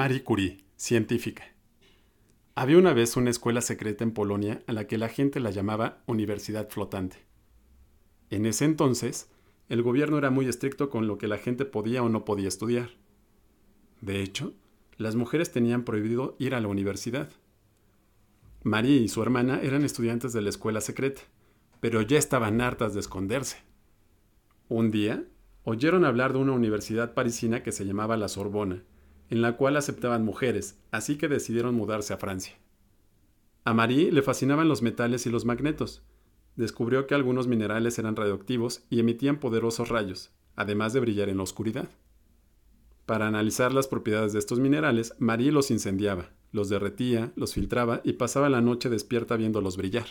Marie Curie, científica. Había una vez una escuela secreta en Polonia a la que la gente la llamaba Universidad Flotante. En ese entonces, el gobierno era muy estricto con lo que la gente podía o no podía estudiar. De hecho, las mujeres tenían prohibido ir a la universidad. Marie y su hermana eran estudiantes de la escuela secreta, pero ya estaban hartas de esconderse. Un día, oyeron hablar de una universidad parisina que se llamaba la Sorbona, en la cual aceptaban mujeres, así que decidieron mudarse a Francia. A Marie le fascinaban los metales y los magnetos. Descubrió que algunos minerales eran radioactivos y emitían poderosos rayos, además de brillar en la oscuridad. Para analizar las propiedades de estos minerales, Marie los incendiaba, los derretía, los filtraba y pasaba la noche despierta viéndolos brillar.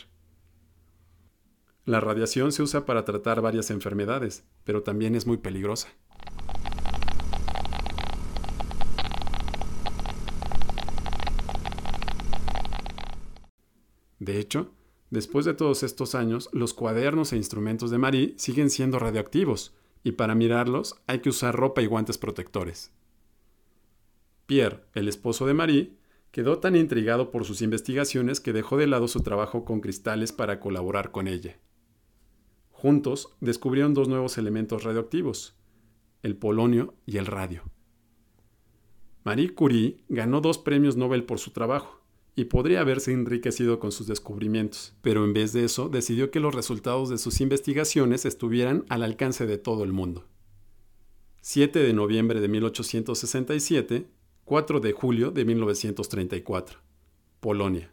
La radiación se usa para tratar varias enfermedades, pero también es muy peligrosa. De hecho, después de todos estos años, los cuadernos e instrumentos de Marie siguen siendo radioactivos, y para mirarlos hay que usar ropa y guantes protectores. Pierre, el esposo de Marie, quedó tan intrigado por sus investigaciones que dejó de lado su trabajo con cristales para colaborar con ella. Juntos descubrieron dos nuevos elementos radioactivos, el polonio y el radio. Marie Curie ganó dos premios Nobel por su trabajo, y podría haberse enriquecido con sus descubrimientos, pero en vez de eso decidió que los resultados de sus investigaciones estuvieran al alcance de todo el mundo. 7 de noviembre de 1867, 4 de julio de 1934, Polonia.